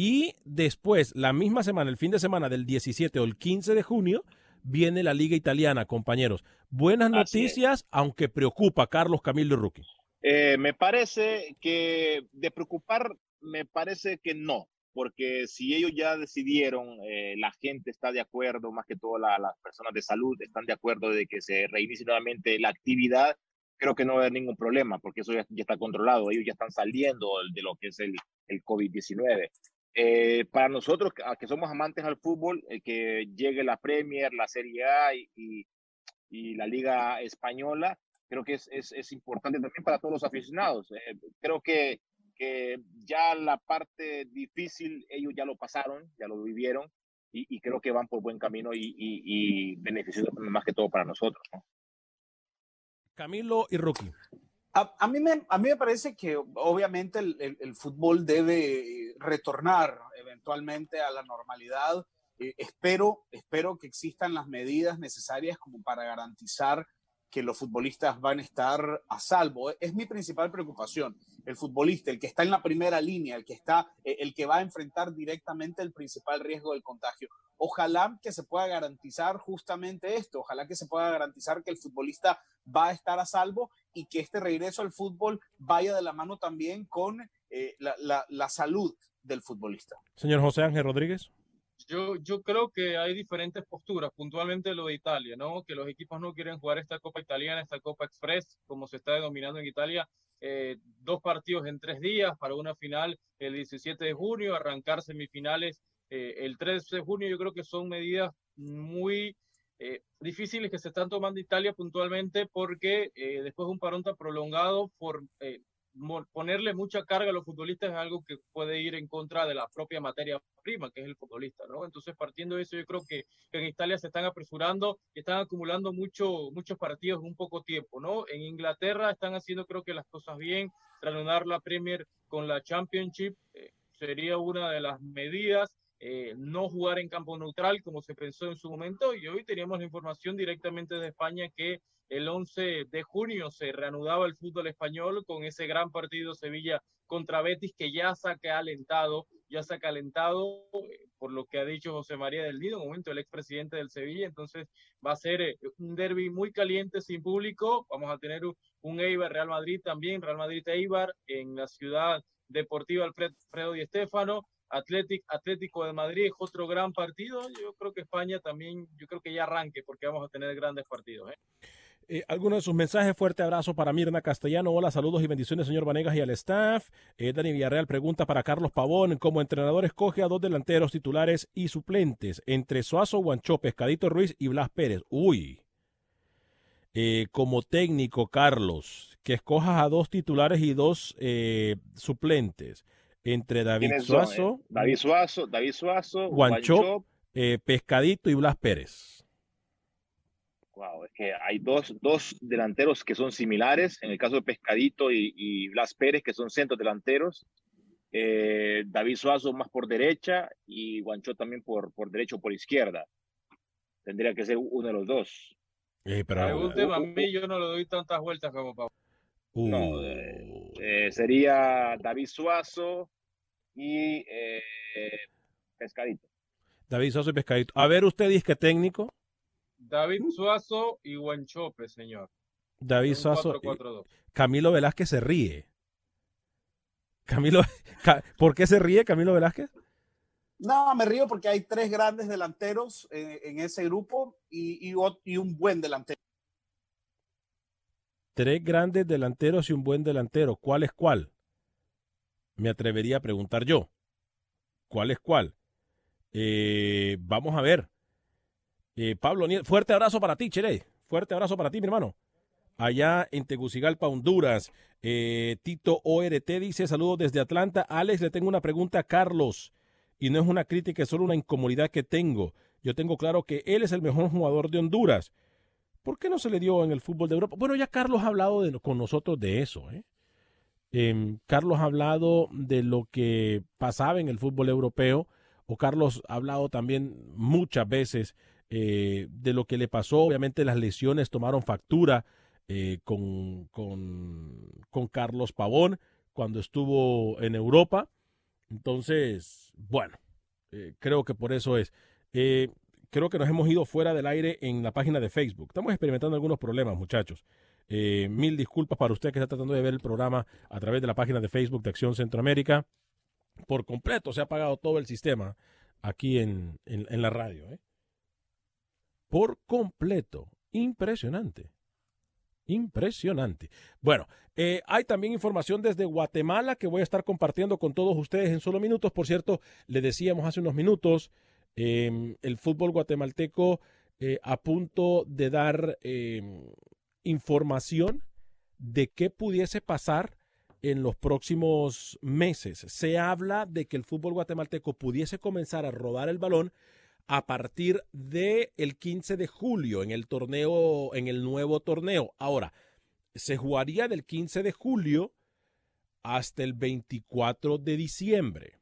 Y después, la misma semana, el fin de semana del 17 o el 15 de junio, viene la Liga Italiana, compañeros. Buenas noticias, aunque preocupa Carlos Camilo Ruki. Eh, me parece que de preocupar, me parece que no, porque si ellos ya decidieron, eh, la gente está de acuerdo, más que todo las personas de salud están de acuerdo de que se reinicie nuevamente la actividad, creo que no va a haber ningún problema, porque eso ya, está controlado, ellos ya están saliendo de lo que es el, el COVID-19. Eh, para nosotros, que somos amantes al fútbol, eh, que llegue la Premier, la Serie A y, y, la Liga Española, creo que es, es, es, importante también para todos los aficionados. Eh, creo que, que ya la parte difícil ellos ya lo pasaron, ya lo vivieron. y, creo que van por buen camino y, y, beneficioso más que todo para nosotros. Camilo y Rookie. A, mí me, a mí me parece que obviamente el, fútbol debe retornar eventualmente a la normalidad. Eh, espero, espero que existan las medidas necesarias como para garantizar que los futbolistas van a estar a salvo. Es mi principal preocupación. El futbolista, el que está en la primera línea, el que está, eh, el que va a enfrentar directamente el principal riesgo del contagio. Ojalá que se pueda garantizar justamente esto. Ojalá que se pueda garantizar que el futbolista va a estar a salvo y que este regreso al fútbol vaya de la mano también con eh, la, la salud del futbolista. Señor José Ángel Rodríguez. Yo, yo creo que hay diferentes posturas, puntualmente lo de Italia, ¿no? Que los equipos no quieren jugar esta Copa Italiana, esta Copa Express, como se está denominando en Italia, eh, dos partidos en tres días para una final el 17 de junio, arrancar semifinales eh, el 13 de junio. Yo creo que son medidas muy eh, difíciles que se están tomando Italia puntualmente porque después de un parón tan prolongado por ponerle mucha carga a los futbolistas es algo que puede ir en contra de la propia materia prima, que es el futbolista, ¿no? Entonces, partiendo de eso, yo creo que, en Italia se están apresurando y están acumulando mucho, muchos partidos en un poco tiempo, ¿no? En Inglaterra están haciendo, creo que las cosas bien, reanudar la Premier con la Championship eh, sería una de las medidas. Eh, no jugar en campo neutral como se pensó en su momento y hoy teníamos la información directamente de España que el 11 de junio se reanudaba el fútbol español con ese gran partido Sevilla contra Betis que ya se ha calentado, ya se ha calentado eh, por lo que ha dicho José María del Nido, en un momento el expresidente del Sevilla, entonces va a ser eh, un derby muy caliente sin público, vamos a tener un Eibar Real Madrid también, Real Madrid Eibar en la ciudad deportiva Alfredo Di Stéfano, Atlético de Madrid es otro gran partido. Yo creo que España también, yo creo que ya arranque porque vamos a tener grandes partidos. ¿eh? Eh, algunos de sus mensajes, fuerte abrazo para Mirna Castellano. Hola, saludos y bendiciones, señor Vanegas y al staff. Eh, Dani Villarreal pregunta para Carlos Pavón: como entrenador, escoge a dos delanteros titulares y suplentes entre Suazo, Guancho, Pescadito Ruiz y Blas Pérez. Uy. Eh, como técnico, Carlos, que escojas a dos titulares y dos suplentes entre David Suazo, David Suazo, David Suazo, Guancho, Pescadito y Blas Pérez. Wow, es que hay dos, dos delanteros que son similares, en el caso de Pescadito y, Blas Pérez, que son centros delanteros. Eh, David Suazo más por derecha y Guancho también por, por derecha o por izquierda. Tendría que ser uno de los dos. Eh, pero, a mí, yo no le doy tantas vueltas como Pablo. No, eh, sería David Suazo y Pescadito. David Suazo y Pescadito. A ver, usted dice que técnico. David Suazo y Guanchope, señor. David Suazo. Camilo Velázquez se ríe. Camilo, ¿por qué se ríe Camilo Velázquez? No, me río porque hay tres grandes delanteros en, ese grupo y, y, un buen delantero. Tres grandes delanteros y un buen delantero. ¿Cuál es cuál? Me atrevería a preguntar yo. ¿Cuál es cuál? Eh, vamos a ver. Eh, Pablo fuerte abrazo para ti, Chile. Fuerte abrazo para ti, mi hermano. Allá en Tegucigalpa, Honduras. Eh, Tito ORT dice: Saludos desde Atlanta. Alex, le tengo una pregunta a Carlos. Y no es una crítica, es solo una incomodidad que tengo. Yo tengo claro que él es el mejor jugador de Honduras. ¿Por qué no se le dio en el fútbol de Europa? Bueno, ya Carlos ha hablado con nosotros de eso. ¿eh? Em, Carlos ha hablado de lo que pasaba en el fútbol europeo. O Carlos ha hablado también muchas veces eh, de lo que le pasó. Obviamente las lesiones tomaron factura eh, con, con, Carlos Pavón cuando estuvo en Europa. Entonces, bueno, eh, creo que por eso es. creo que nos hemos ido fuera del aire en la página de Facebook. Estamos experimentando algunos problemas, muchachos. mil disculpas para usted que está tratando de ver el programa a través de la página de Facebook de Acción Centroamérica. Por completo se ha apagado todo el sistema aquí en, en la radio. ¿eh? Por completo. Impresionante. Impresionante. Bueno, eh, hay también información desde Guatemala que voy a estar compartiendo con todos ustedes en solo minutos. Por cierto, le decíamos hace unos minutos, em, el fútbol guatemalteco eh, a punto de dar em, información de qué pudiese pasar en los próximos meses. Se habla de que el fútbol guatemalteco pudiese comenzar a rodar el balón a partir del el 15 de julio en el torneo, en el nuevo torneo. Ahora, se jugaría del 15 de julio hasta el 24 de diciembre.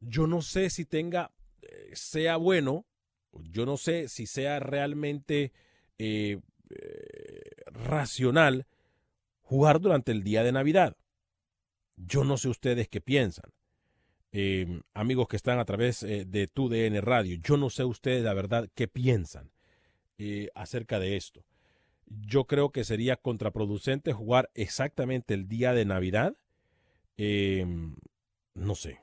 Yo no sé si tenga, eh, sea bueno, yo no sé si sea realmente eh, eh, racional jugar durante el día de Navidad. Yo no sé ustedes qué piensan. Amigos que están a través de tu DN Radio, yo no sé ustedes la verdad qué piensan acerca de esto yo creo que sería contraproducente jugar exactamente el día de Navidad. Em, no sé.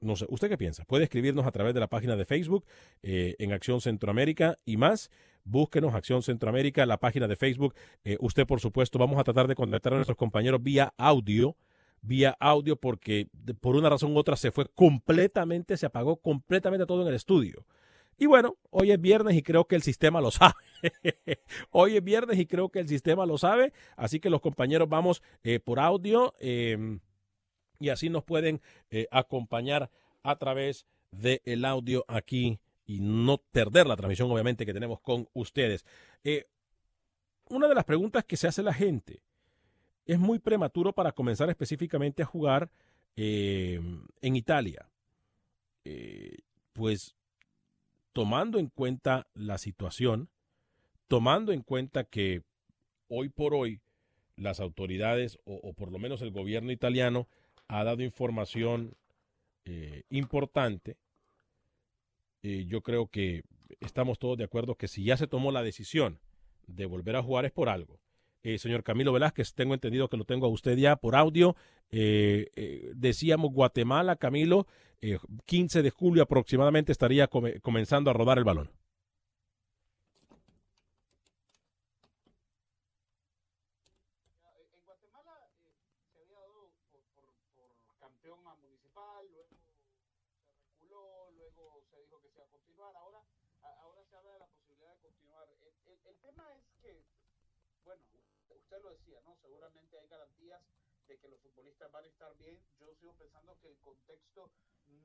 No sé, ¿usted qué piensa? Puede escribirnos a través de la página de Facebook eh, en Acción Centroamérica y más. Búsquenos Acción Centroamérica, la página de Facebook. Eh, usted, por supuesto, vamos a tratar de contactar a nuestros compañeros vía audio, vía audio, porque por una razón u otra se fue completamente, se apagó completamente todo en el estudio. Y bueno, hoy es viernes y creo que el sistema lo sabe. hoy es viernes y creo que el sistema lo sabe. Así que los compañeros vamos eh, por audio em, y así nos pueden eh, acompañar a través del audio aquí y no perder la transmisión, obviamente, que tenemos con ustedes. Eh, una de las preguntas que se hace la gente es muy prematuro para comenzar específicamente a jugar em, en Italia. pues tomando en cuenta la situación, tomando en cuenta que hoy por hoy las autoridades o, por lo menos el gobierno italiano ha dado información eh, importante, eh, yo creo que estamos todos de acuerdo que si ya se tomó la decisión de volver a jugar es por algo. Eh, señor Camilo Velázquez, tengo entendido que lo tengo a usted ya por audio. Eh, eh, decíamos Guatemala, Camilo, 15 de julio aproximadamente estaría comenzando a rodar el balón. En Guatemala se había dado por, campeón municipal, luego se luego se dijo que se iba a continuar. Ahora, ahora se habla de la posibilidad de continuar. el tema es que, bueno, usted lo decía, ¿no? Seguramente hay garantías de que los futbolistas van a estar bien. Yo sigo pensando que el contexto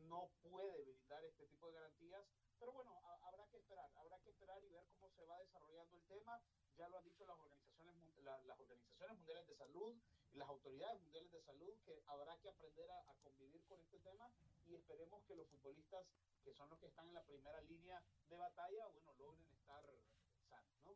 no puede brindar este tipo de garantías, pero bueno, habrá que esperar, habrá que esperar y ver cómo se va desarrollando el tema. Ya lo han dicho las organizaciones, las organizaciones mundiales de salud y las autoridades mundiales de salud que habrá que aprender a, a convivir con este tema y esperemos que los futbolistas que son los que están en la primera línea de batalla, bueno, logren estar sanos, ¿no?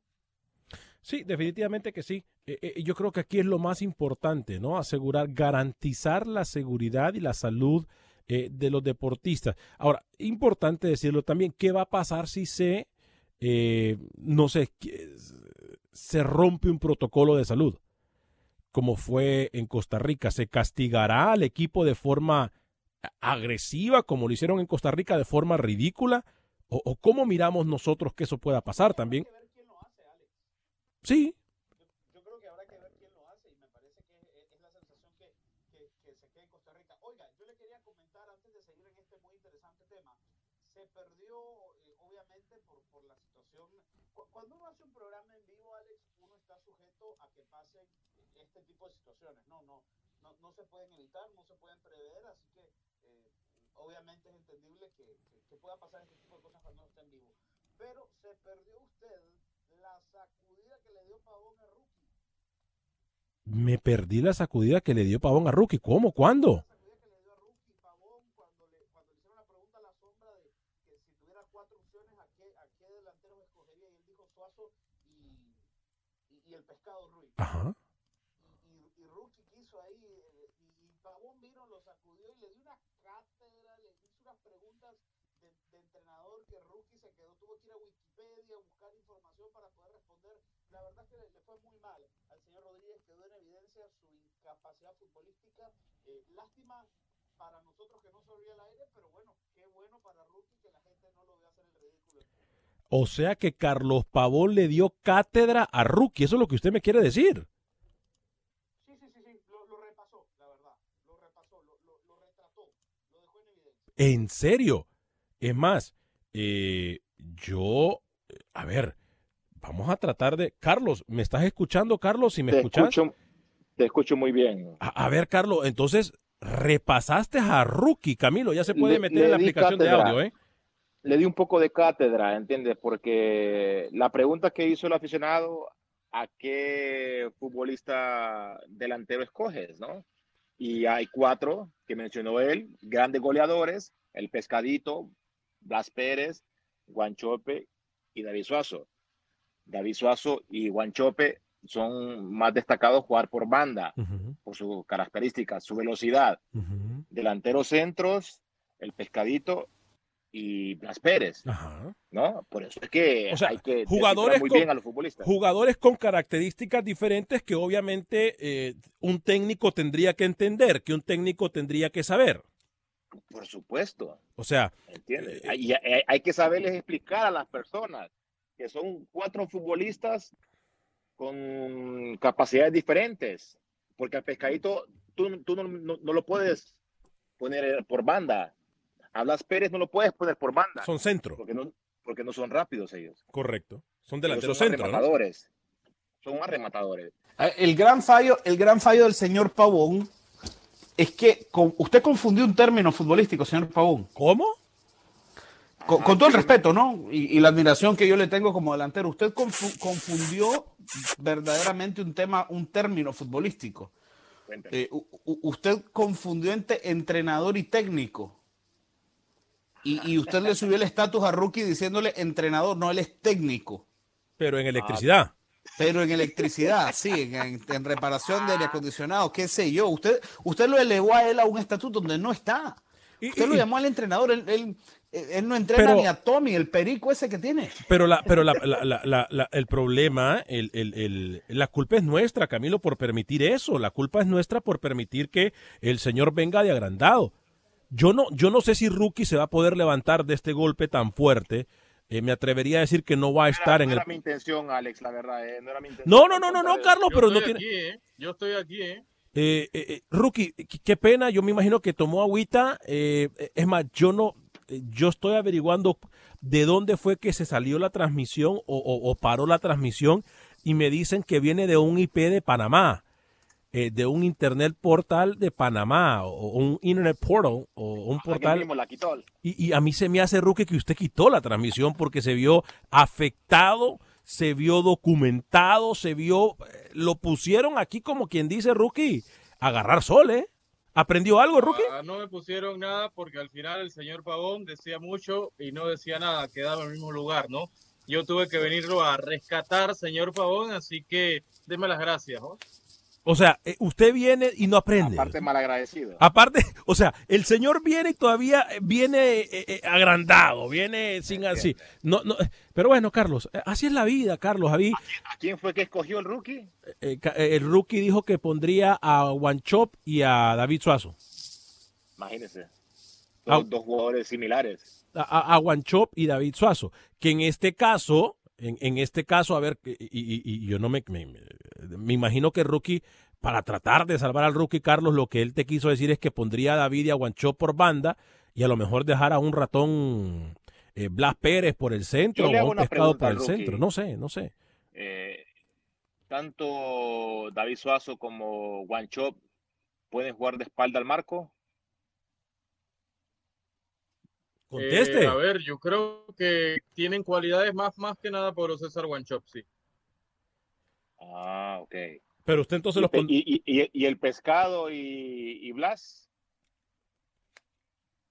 Sí, definitivamente que sí. Eh, eh, yo creo que aquí es lo más importante, ¿no? Asegurar, garantizar la seguridad y la salud eh, de los deportistas. Ahora, importante decirlo también, ¿qué va a pasar si se, no sé, se rompe un protocolo de salud? Como fue en Costa Rica, ¿se castigará al equipo de forma agresiva, como lo hicieron en Costa Rica, de forma ridícula? ¿O, o cómo miramos nosotros que eso pueda pasar también? Sí. Yo, creo que habrá que ver quién lo hace y me parece que es, la sensación que, que, que, se queda en Costa Rica. Oiga, yo le quería comentar antes de seguir en este muy interesante tema. Se perdió, eh, obviamente, por, por la situación. Cuando uno hace un programa en vivo, Alex, uno está sujeto a que pasen este tipo de situaciones. No, no, no, no se pueden evitar, no se pueden prever, así que eh, obviamente es entendible que, que, pueda pasar este tipo de cosas cuando uno está en vivo. Pero se perdió usted la sacudida que le dio Pavón a Rookie. Me perdí la sacudida que le dio Pavón a Rookie. ¿Cómo? ¿Cuándo? La sacudida que le dio a Rookie Pavón cuando le, cuando le hicieron la pregunta a la sombra de que si tuviera cuatro opciones, ¿a qué, a qué delanteros escogería? Y él dijo Suazo y, y, y el Pescado Ruiz. Ajá. Y, y, Rookie quiso ahí, eh, y, Pavón vino, lo sacudió y le dio una cátedra, le hizo unas preguntas de, entrenador que Rookie se quedó, tuvo que ir a Wikipedia, buscar información para poder responder. La verdad es que le, fue muy mal al señor Rodríguez, quedó en evidencia su incapacidad futbolística. Eh, lástima para nosotros que no se el aire, pero bueno, qué bueno para Rookie que la gente no lo vea hacer el ridículo. O sea que Carlos Pavón le dio cátedra a Rookie, eso es lo que usted me quiere decir. Sí, sí, sí, sí. Lo, lo repasó, la verdad. Lo repasó, lo, lo, lo retrató, lo dejó en evidencia. ¿En serio? Es más, eh, yo, a ver, vamos a tratar de... Carlos, ¿me estás escuchando, Carlos? Si me te escuchas... Escucho, te escucho muy bien. A, a, ver, Carlos, entonces repasaste a Rookie, Camilo, ya se puede le, meter le en la aplicación cátedra. de audio, ¿eh? Le di un poco de cátedra, ¿entiendes? Porque la pregunta que hizo el aficionado, ¿a qué futbolista delantero escoges, no? Y hay cuatro que mencionó él, grandes goleadores, el Pescadito, Blas Pérez, Guanchope y David Suazo. David Suazo y Guanchope son más destacados jugar por banda, por sus características, su velocidad. Delanteros centros, el Pescadito y Blas Pérez. ¿no? Por eso es que hay que jugadores muy con, bien a los futbolistas. Jugadores con características diferentes que obviamente eh, un técnico tendría que entender, que un técnico tendría que saber. Por supuesto. O sea, ¿entiendes? Eh, hay, hay, hay que saberles explicar a las personas que son cuatro futbolistas con capacidades diferentes, porque al pescadito tú, tú no, no, no, lo puedes poner por banda. A Blas Pérez no lo puedes poner por banda. Son centro. Porque no, porque no son rápidos ellos. Correcto. Son delanteros son centro. Rematadores. ¿no? Son más rematadores. El gran fallo, el gran fallo del señor Pavón es que con, usted confundió un término futbolístico, señor Pavón. ¿Cómo? Con, con, todo el respeto, ¿no? Y, y, la admiración que yo le tengo como delantero, usted confu confundió verdaderamente un tema, un término futbolístico. Eh, usted confundió entre entrenador y técnico. Y, y usted le subió el estatus a Rookie diciéndole entrenador, no, él es técnico. Pero en electricidad. Ah, pero en electricidad, sí, en, en, reparación de aire acondicionado, qué sé yo. Usted, usted lo elevó a él a un estatuto donde no está. Usted y, lo llamó al entrenador, él, él, él no entrena Pero- ni a Tommy, el perico ese que tiene. Pero, la, pero la, la, la, la- la- el problema, el, el- el- la culpa es nuestra, Camilo, por permitir eso. La culpa es nuestra por permitir que el señor venga de agrandado. Yo no, yo no sé si Rookie se va a poder levantar de este golpe tan fuerte. Eh, me atrevería a decir que no va a estar no en era el... mi intención, Alex, la verdad. eh, No, era mi intención. No, no, no, no, no, Carlos, Yo pero no tiene... aquí, ¿eh? Yo estoy aquí, ¿eh? Eh, Rookie, qué- pena, yo me imagino que tomó agüita. eh, es más, yo no, yo estoy averiguando de dónde fue que se salió la transmisión o, o- o paró la transmisión y me dicen que viene de un IP de Panamá, eh, de un internet portal de Panamá o, un internet portal o un portal. mismo la quitó. Y, y a mí se me hace, Rookie, que usted quitó la transmisión porque se vio afectado, se vio documentado, se vio, eh, lo pusieron aquí como quien dice, Rookie, agarrar sol, ¿eh? ¿Aprendió algo, Rookie? Ah, no me pusieron nada porque al final el señor Pavón decía mucho y no decía nada, quedaba en el mismo lugar, ¿no? Yo tuve que venirlo a rescatar, señor Pavón, así que deme las gracias, ¿no? O sea, eh, usted viene y no aprende. Aparte malagradecido. Aparte, o sea, el señor viene y todavía eh, viene eh, eh, agrandado, viene sin así. No, no, pero bueno, Carlos, así es la vida, Carlos. A ¿A quién fue que escogió el rookie? eh, el rookie dijo que pondría a Wanchop y a David Suazo. Imagínese. Ah. Dos, dos jugadores similares. a, a, a Wanchop y David Suazo, que en este caso, en, en este caso, a ver, y, y- y yo no me, me, me- imagino que Rookie, para tratar de salvar al Rookie Carlos, lo que él te quiso decir es que pondría a David y a Wanchop por banda y a lo mejor dejar a un ratón eh, Blas Pérez por el centro o un pescado por el Rookie. centro, no sé, no sé. Eh, tanto David Suazo como Wanchop pueden jugar de espalda al marco. Conteste. Eh, a ver, yo creo que tienen cualidades más, más que nada por César Guanchop, sí. Ah, ok. Pero usted entonces y, los y- y- y el pescado y, y Blas.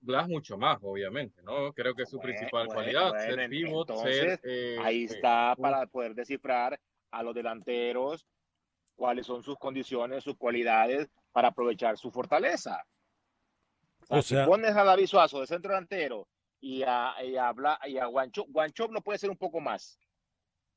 Blas mucho más, obviamente, ¿no? Creo que es su Bueno, principal bueno, cualidad, bueno, ser en- pivot, entonces, ser... eh, Ahí eh, está para poder descifrar a los delanteros cuáles son sus condiciones, sus cualidades para aprovechar su fortaleza. O sea- pones a David Suazo de centro delantero y a, y a, Bla- y a Guanchop, Guanchop lo puede hacer un poco más.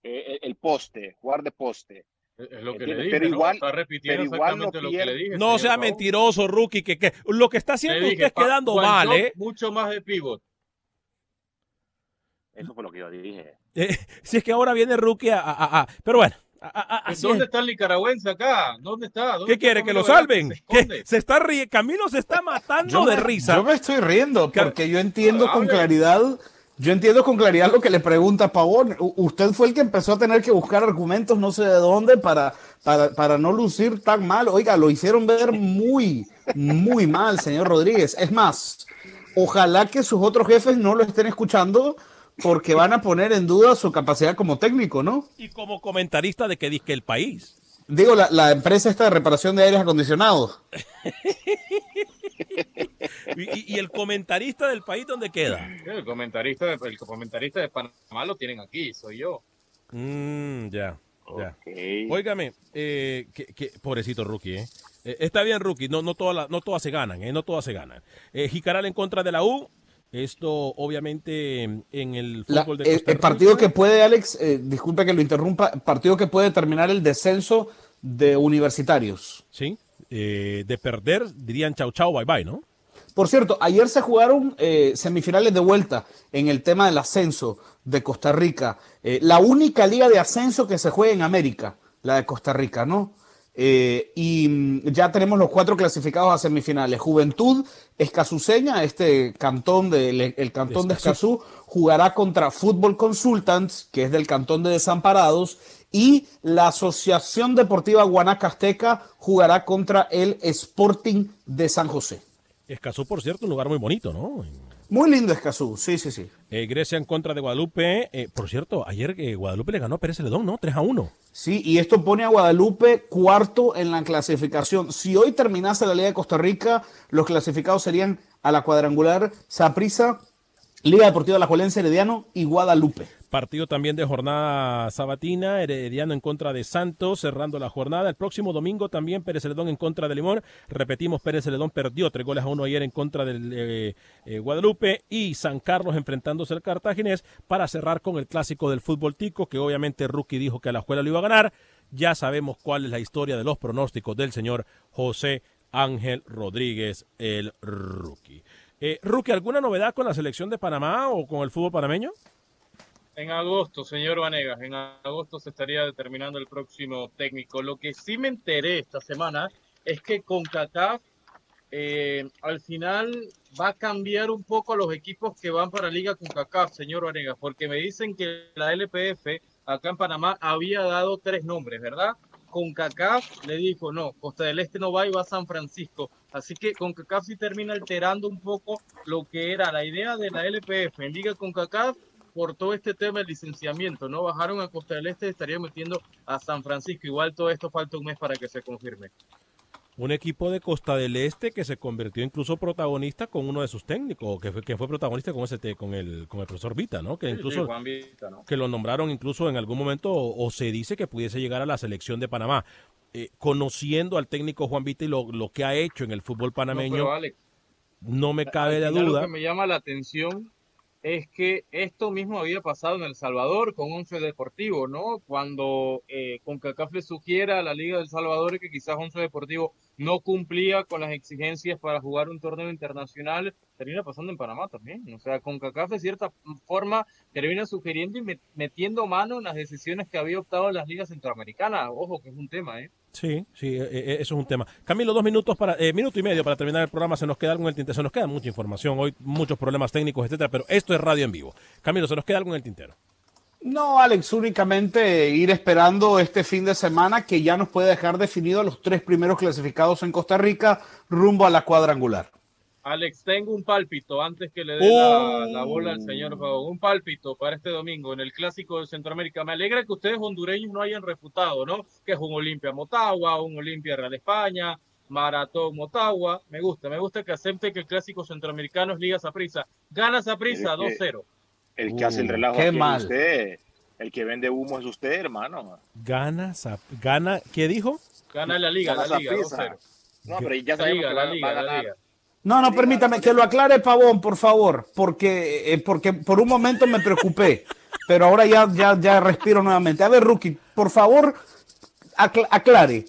Eh, el, el poste, jugar de poste. Es lo que le dije, pero ¿no? igual- Está repitiendo pero igual no exactamente lo que le dije. No sea mentiroso, Rookie, que, que lo que está haciendo dije, usted es quedando mal, ¿eh? Mucho más de pivot. Eso fue lo que yo dije. Eh, Si es que ahora viene Rookie a... a- a- a- pero bueno, a- a- a- así ¿Dónde es. está el nicaragüense acá? ¿Dónde está? ¿Dónde ¿Qué está quiere? ¿Que lo salven? Se ¿Qué? esconde. Se está ri- Camilo se está matando de me, risa. yo me estoy riendo porque yo entiendo con claridad, yo entiendo con claridad lo que le pregunta Pavón. U- usted fue el que empezó a tener que buscar argumentos no sé de dónde para, para, para no lucir tan mal. Oiga, lo hicieron ver muy, muy mal, señor Rodríguez. Es más, Ojalá que sus otros jefes no lo estén escuchando porque van a poner en duda su capacidad como técnico, ¿no? Y como comentarista de que dice el país. Digo, la, la empresa esta de reparación de aires acondicionados. ¿Y, y, el comentarista del país dónde queda? El comentarista, de, el comentarista de Panamá lo tienen aquí, soy yo. Mm, ya, ya. Okay. Óigame, eh, que, que, pobrecito rookie, ¿eh? eh está bien, rookie, no, no, todas no todas se ganan, ¿eh? No todas se ganan. Eh, Jicaral en contra de la U, esto, obviamente, en el fútbol la, de Costa Rica. El partido que puede, Alex, eh, disculpe que lo interrumpa, partido que puede terminar el descenso de universitarios. Sí, eh, de perder, dirían chau chau, bye bye, ¿no? Por cierto, ayer se jugaron eh, semifinales de vuelta en el tema del ascenso de Costa Rica. Eh, la única liga de ascenso que se juega en América, la de Costa Rica, ¿no? Eh, y ya tenemos los cuatro clasificados a semifinales. Juventud Escazuseña, este cantón de, el cantón de Escazú, jugará contra Fútbol Consultants, que es del cantón de Desamparados, y la Asociación Deportiva Guanacasteca jugará contra el Sporting de San José. Escazú, por cierto, un lugar muy bonito, ¿no? Muy lindo Escazú, sí, sí, sí. Eh, Grecia en contra de Guadalupe. Eh, por cierto, ayer eh, Guadalupe le ganó a Pérez Celedón, ¿no? 3 a 1. Sí, y esto pone a Guadalupe cuarto en la clasificación. Si hoy terminase la Liga de Costa Rica, los clasificados serían a la cuadrangular Saprissa, Liga Deportiva La Juelense, Herediano y Guadalupe. Partido también de jornada sabatina, Herediano en contra de Santos, cerrando la jornada. El próximo domingo también Pérez Celedón en contra de Limón. Repetimos, Pérez Celedón perdió tres goles a uno ayer en contra del eh, eh, Guadalupe y San Carlos enfrentándose al Cartaginés para cerrar con el clásico del fútbol tico, que obviamente Rookie dijo que a la escuela lo iba a ganar. Ya sabemos cuál es la historia de los pronósticos del señor José Ángel Rodríguez, el Rookie. Eh, Rookie, ¿alguna novedad con la selección de Panamá o con el fútbol panameño? En agosto, señor Vanegas, en agosto se estaría determinando el próximo técnico. Lo que sí me enteré esta semana es que con CACAF eh, al final va a cambiar un poco los equipos que van para Liga con CACAF, señor Vanegas, porque me dicen que la LPF acá en Panamá había dado tres nombres, ¿verdad? Con CACAF le dijo, no, Costa del Este no va y va a San Francisco. Así que con CACAF sí termina alterando un poco lo que era la idea de la LPF en Liga con CACAF por todo este tema del licenciamiento, ¿no? Bajaron a Costa del Este y estarían metiendo a San Francisco. Igual todo esto falta un mes para que se confirme. Un equipo de Costa del Este que se convirtió incluso protagonista con uno de sus técnicos, que fue, que fue protagonista con ese con el con el profesor Vita, ¿no? Que incluso sí, Juan Vita, ¿no? que lo nombraron incluso en algún momento o, o, se dice que pudiese llegar a la selección de Panamá. Eh, conociendo al técnico Juan Vita y lo, lo, que ha hecho en el fútbol panameño, no, Alex, no me cabe la duda. Lo que me llama la atención es que esto mismo había pasado en El Salvador con Once Deportivo, ¿no? Cuando eh, CONCACAF sugiera a la Liga del Salvador que quizás Once Deportivo no cumplía con las exigencias para jugar un torneo internacional, termina pasando en Panamá también. O sea, CONCACAF de cierta forma termina sugiriendo y metiendo mano en las decisiones que había optado las ligas centroamericanas. Ojo, que es un tema, ¿eh? Sí, sí, eso es un tema. Camilo, dos minutos para, eh, minuto y medio para terminar el programa. Se nos queda algo el tintero. Se nos queda mucha información hoy, muchos problemas técnicos, etcétera, pero esto es radio en vivo. Camilo, ¿se nos queda algo en el tintero? No, Alex, únicamente ir esperando este fin de semana que ya nos puede dejar definidos los tres primeros clasificados en Costa Rica rumbo a la cuadrangular. Alex, tengo un pálpito antes que le dé oh. la, la, bola al señor Pavón. Un pálpito para este domingo en el Clásico de Centroamérica. Me alegra que ustedes hondureños no hayan refutado, ¿no? Que es un Olimpia Motagua, un Olimpia Real España, Maratón Motagua. Me gusta, me gusta que acepte que el Clásico Centroamericano es Liga Saprisa. Gana Saprisa 2-0. El que hace el relajo qué aquí mal. es usted. El que vende humo es usted, hermano. Gana, gana, ¿qué dijo? Gana la Liga, Gana la Liga Saprissa. 2-0. No, pero ya La sabemos Liga, que la Liga, va a la ganar. Liga. No, no, permítame que lo aclare, Pavón, por favor, porque, eh, porque por un momento me preocupé, pero ahora ya, ya, ya respiro nuevamente. A ver, Rookie, por favor, acl aclare.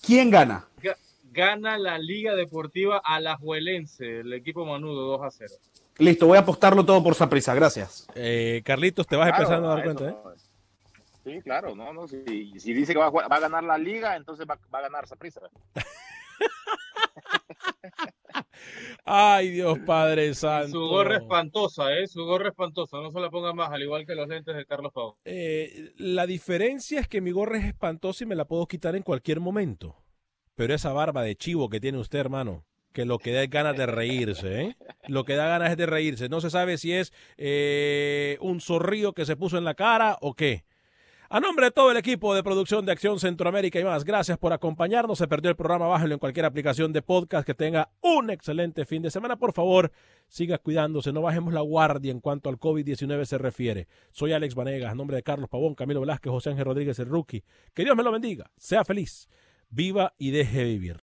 ¿Quién gana? Ga- Gana la Liga Deportiva Alajuelense, el equipo manudo 2 a 0. Listo, voy a apostarlo todo por Saprisa, gracias. Eh, Carlitos, te vas Claro, empezando a dar eso cuenta, ¿eh? Sí, claro, no, no, si, si dice que va a, jugar- va a ganar la liga, entonces va, va a ganar Saprissa. Ay, Dios Padre Santo. Su gorra espantosa, ¿eh? Su gorra espantosa. No se la ponga más, al igual que los lentes de Carlos Pau. Eh, la diferencia es que mi gorra es espantosa y me la puedo quitar en cualquier momento. Pero esa barba de chivo que tiene usted, hermano, que lo que da es ganas de reírse, ¿eh? Lo que da ganas es de reírse. No se sabe si es eh, un zorrillo que se puso en la cara o qué. A nombre de todo el equipo de producción de Acción Centroamérica y más, gracias por acompañarnos. Se perdió el programa, bájalo en cualquier aplicación de podcast. Que tenga un excelente fin de semana. Por favor, siga cuidándose. No bajemos la guardia en cuanto al COVID-19 se refiere. Soy Alex Vanegas, a nombre de Carlos Pavón, Camilo Velázquez, José Ángel Rodríguez, el rookie. Que Dios me lo bendiga. Sea feliz viva y deje vivir.